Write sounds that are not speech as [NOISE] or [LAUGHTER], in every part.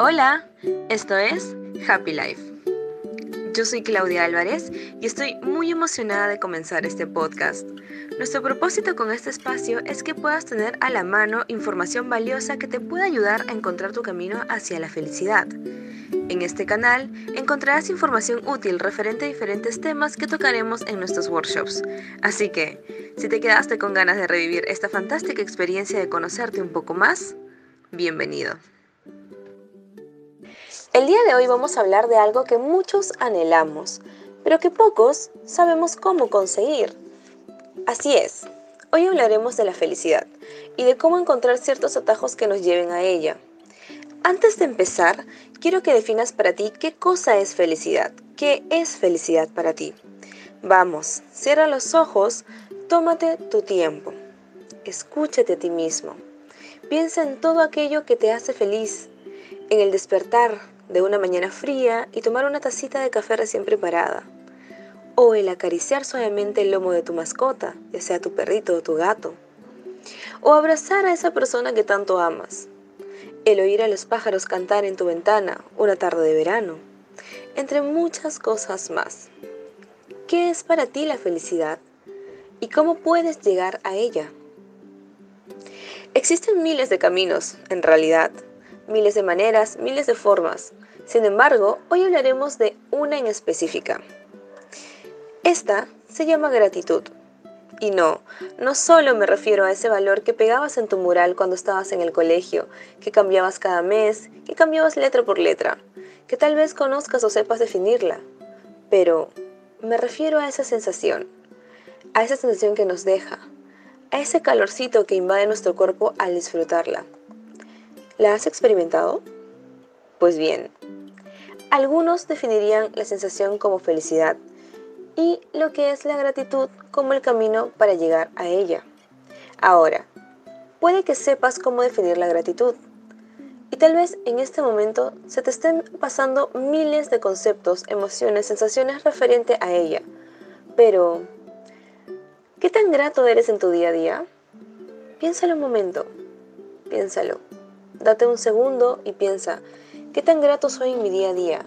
Hola, esto es Happy Life. Yo soy Claudia Álvarez y estoy muy emocionada de comenzar este podcast. Nuestro propósito con este espacio es que puedas tener a la mano información valiosa que te pueda ayudar a encontrar tu camino hacia la felicidad. En este canal encontrarás información útil referente a diferentes temas que tocaremos en nuestros workshops. Así que, si te quedaste con ganas de revivir esta fantástica experiencia de conocerte un poco más, bienvenido. El día de hoy vamos a hablar de algo que muchos anhelamos, pero que pocos sabemos cómo conseguir. Así es, hoy hablaremos de la felicidad y de cómo encontrar ciertos atajos que nos lleven a ella. Antes de empezar, quiero que definas para ti qué cosa es felicidad, qué es felicidad para ti. Vamos, cierra los ojos, tómate tu tiempo, escúchate a ti mismo, piensa en todo aquello que te hace feliz, en el despertar de una mañana fría y tomar una tacita de café recién preparada, o el acariciar suavemente el lomo de tu mascota, ya sea tu perrito o tu gato, o abrazar a esa persona que tanto amas, el oír a los pájaros cantar en tu ventana una tarde de verano, entre muchas cosas más. ¿Qué es para ti la felicidad y cómo puedes llegar a ella? Existen miles de caminos, en realidad, miles de maneras, miles de formas. Sin embargo, hoy hablaremos de una en específica. Esta se llama gratitud. Y no, no solo me refiero a ese valor que pegabas en tu mural cuando estabas en el colegio, que cambiabas cada mes, que cambiabas letra por letra, que tal vez conozcas o sepas definirla. Pero me refiero a esa sensación, a esa sensación que nos deja, a ese calorcito que invade nuestro cuerpo al disfrutarla. ¿La has experimentado? Pues bien, algunos definirían la sensación como felicidad y lo que es la gratitud como el camino para llegar a ella. Ahora, puede que sepas cómo definir la gratitud y tal vez en este momento se te estén pasando miles de conceptos, emociones, sensaciones referente a ella. Pero, ¿qué tan grato eres en tu día a día? Piénsalo un momento, piénsalo. Date un segundo y piensa, ¿qué tan grato soy en mi día a día?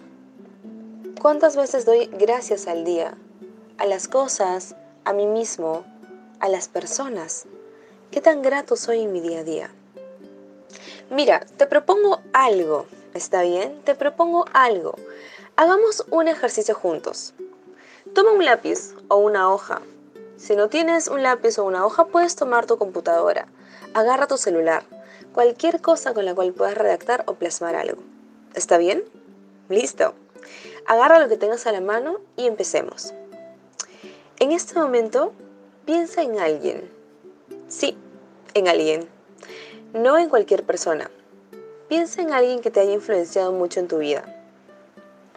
¿Cuántas veces doy gracias al día? A las cosas, a mí mismo, a las personas. ¿Qué tan grato soy en mi día a día? Mira, te propongo algo, ¿está bien? Te propongo algo. Hagamos un ejercicio juntos. Toma un lápiz o una hoja. Si no tienes un lápiz o una hoja, puedes tomar tu computadora. Agarra tu celular cualquier cosa con la cual puedas redactar o plasmar algo. ¿Está bien? Listo. Agarra lo que tengas a la mano y empecemos. En este momento, piensa en alguien. Sí, en alguien. No en cualquier persona. Piensa en alguien que te haya influenciado mucho en tu vida.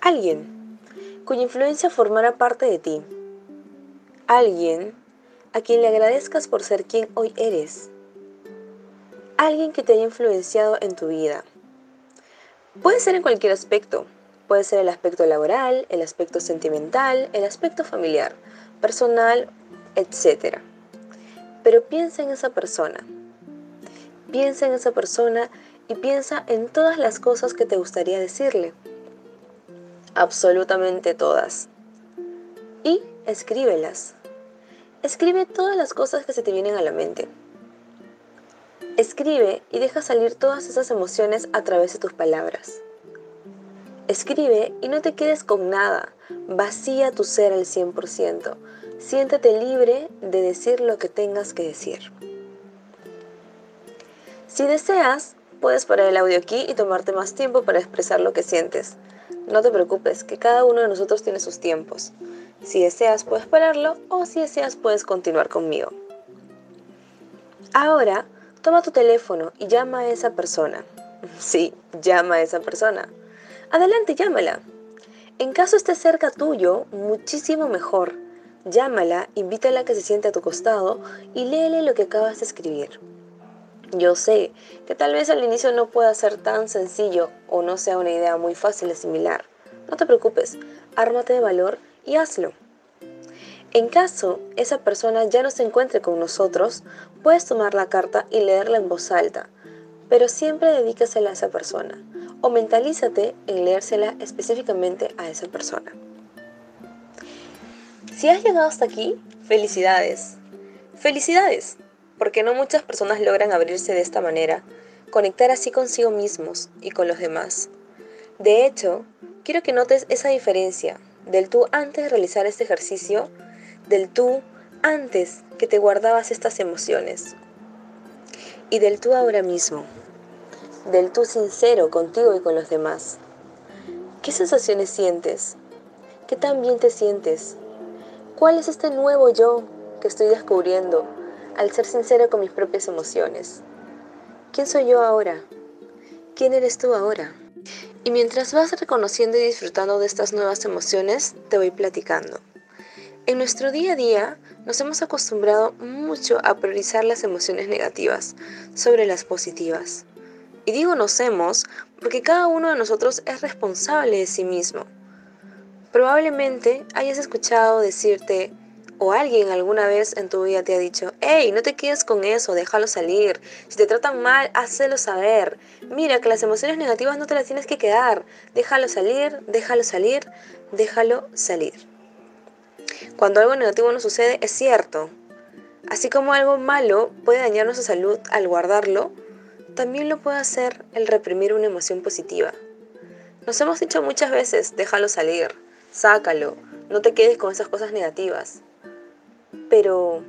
Alguien cuya influencia formara parte de ti. Alguien a quien le agradezcas por ser quien hoy eres alguien que te haya influenciado en tu vida. Puede ser en cualquier aspecto. Puede ser el aspecto laboral, el aspecto sentimental, el aspecto familiar, personal, etc. Pero piensa en esa persona. Piensa en esa persona y piensa en todas las cosas que te gustaría decirle. Absolutamente todas. Y escríbelas. Escribe todas las cosas que se te vienen a la mente. Escribe y deja salir todas esas emociones a través de tus palabras. Escribe y no te quedes con nada. Vacía tu ser al 100%. Siéntete libre de decir lo que tengas que decir. Si deseas, puedes parar el audio aquí y tomarte más tiempo para expresar lo que sientes. No te preocupes, que cada uno de nosotros tiene sus tiempos. Si deseas, puedes pararlo o si deseas, puedes continuar conmigo. Ahora, Toma tu teléfono y llama a esa persona. [LAUGHS] Sí, llama a esa persona. Adelante, llámala. En caso esté cerca tuyo, muchísimo mejor. Llámala, invítala a que se siente a tu costado y léele lo que acabas de escribir. Yo sé que tal vez al inicio no pueda ser tan sencillo o no sea una idea muy fácil de asimilar. No te preocupes, ármate de valor y hazlo. En caso esa persona ya no se encuentre con nosotros, puedes tomar la carta y leerla en voz alta, pero siempre dedícasela a esa persona o mentalízate en leérsela específicamente a esa persona. Si has llegado hasta aquí, felicidades. Felicidades, porque no muchas personas logran abrirse de esta manera, conectar así consigo mismos y con los demás. De hecho, quiero que notes esa diferencia del tú antes de realizar este ejercicio, del tú antes que te guardabas estas emociones y del tú ahora mismo, del tú sincero contigo y con los demás. ¿Qué sensaciones sientes? ¿Qué tan bien te sientes? ¿Cuál es este nuevo yo que estoy descubriendo al ser sincero con mis propias emociones? ¿Quién soy yo ahora? ¿Quién eres tú ahora? Y mientras vas reconociendo y disfrutando de estas nuevas emociones, te voy platicando. En nuestro día a día nos hemos acostumbrado mucho a priorizar las emociones negativas sobre las positivas. Y digo nos hemos porque cada uno de nosotros es responsable de sí mismo. Probablemente hayas escuchado decirte, o alguien alguna vez en tu vida te ha dicho, hey, no te quedes con eso, déjalo salir. Si te tratan mal, házelo saber. Mira que las emociones negativas no te las tienes que quedar. Déjalo salir, déjalo salir, déjalo salir. Cuando algo negativo nos sucede, es cierto. Así como algo malo puede dañar nuestra salud al guardarlo, también lo puede hacer el reprimir una emoción positiva. Nos hemos dicho muchas veces, déjalo salir, sácalo, no te quedes con esas cosas negativas. Pero,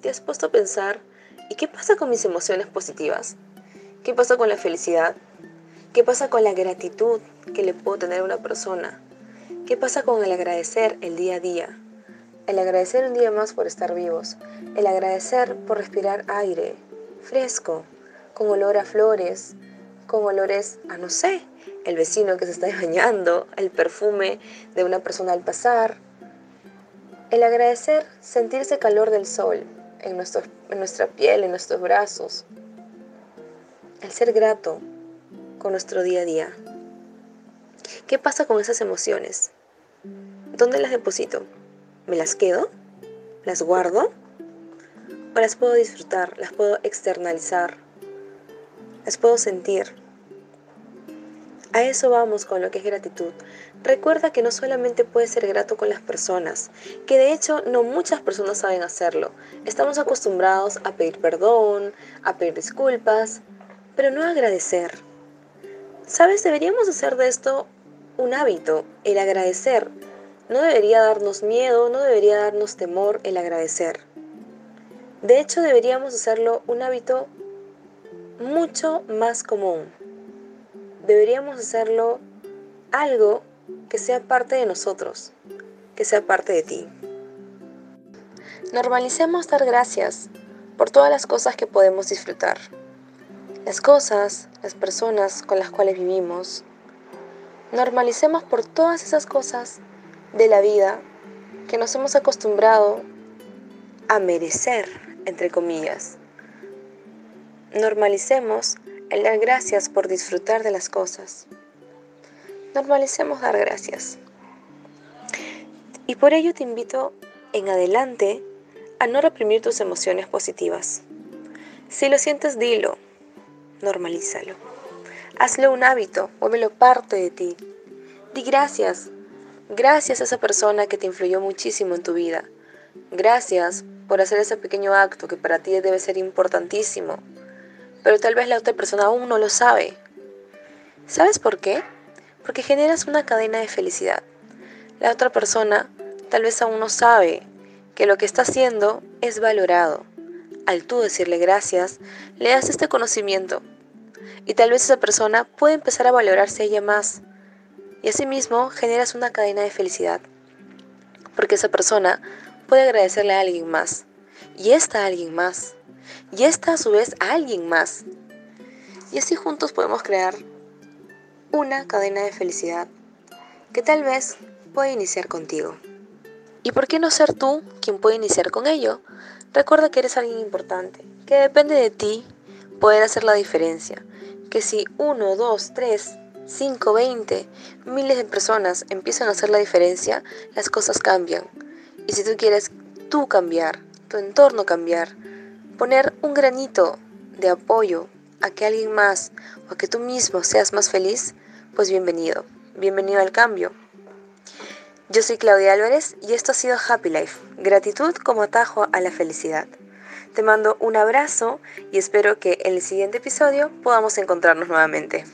¿te has puesto a pensar, ¿y qué pasa con mis emociones positivas? ¿Qué pasa con la felicidad? ¿Qué pasa con la gratitud que le puedo tener a una persona? ¿Qué pasa con el agradecer el día a día? El agradecer un día más por estar vivos. El agradecer por respirar aire fresco, con olor a flores, con olores a no sé, el vecino que se está [LAUGHS] bañando, el perfume de una persona al pasar. El agradecer sentirse calor del sol en, en nuestra piel, en nuestros brazos. El ser grato con nuestro día a día. ¿Qué pasa con esas emociones? ¿Dónde las deposito? ¿Me las quedo? ¿Las guardo? ¿O las puedo disfrutar? ¿Las puedo externalizar? ¿Las puedo sentir? A eso vamos con lo que es gratitud. Recuerda que no solamente puedes ser grato con las personas, que de hecho no muchas personas saben hacerlo. Estamos acostumbrados a pedir perdón, a pedir disculpas, pero no agradecer. ¿Sabes? Deberíamos hacer de esto un hábito, el agradecer. No debería darnos miedo, no debería darnos temor el agradecer. De hecho, deberíamos hacerlo un hábito mucho más común deberíamos hacerlo algo que sea parte de nosotros, que sea parte de ti. Normalicemos dar gracias por todas las cosas que podemos disfrutar. Las cosas, las personas con las cuales vivimos. Normalicemos por todas esas cosas de la vida que nos hemos acostumbrado a merecer, entre comillas. Normalicemos el dar gracias por disfrutar de las cosas. Normalicemos dar gracias. Y por ello te invito en adelante a no reprimir tus emociones positivas. Si lo sientes, dilo, normalízalo. Hazlo un hábito, vuélvelo parte de ti. Di gracias. Gracias a esa persona que te influyó muchísimo en tu vida. Gracias por hacer ese pequeño acto que para ti debe ser importantísimo pero tal vez la otra persona aún no lo sabe. ¿Sabes por qué? Porque generas una cadena de felicidad. La otra persona tal vez aún no sabe que lo que está haciendo es valorado. Al tú decirle gracias, le das este conocimiento y tal vez esa persona puede empezar a valorarse a ella más. Y asimismo generas una cadena de felicidad. Porque esa persona puede agradecerle a alguien más. Y esta alguien más y esta a su vez a alguien más. Y así juntos podemos crear una cadena de felicidad que tal vez puede iniciar contigo. ¿Y por qué no ser tú quien puede iniciar con ello? Recuerda que eres alguien importante, que depende de ti poder hacer la diferencia. Que si uno, dos, tres, cinco, veinte, miles de personas empiezan a hacer la diferencia, las cosas cambian. Y si tú quieres tú cambiar, tu entorno cambiar, poner un granito de apoyo a que alguien más o a que tú mismo seas más feliz, pues bienvenido, bienvenido al cambio. Yo soy Claudia Álvarez y esto ha sido Happy Life, gratitud como atajo a la felicidad. Te mando un abrazo y espero que en el siguiente episodio podamos encontrarnos nuevamente.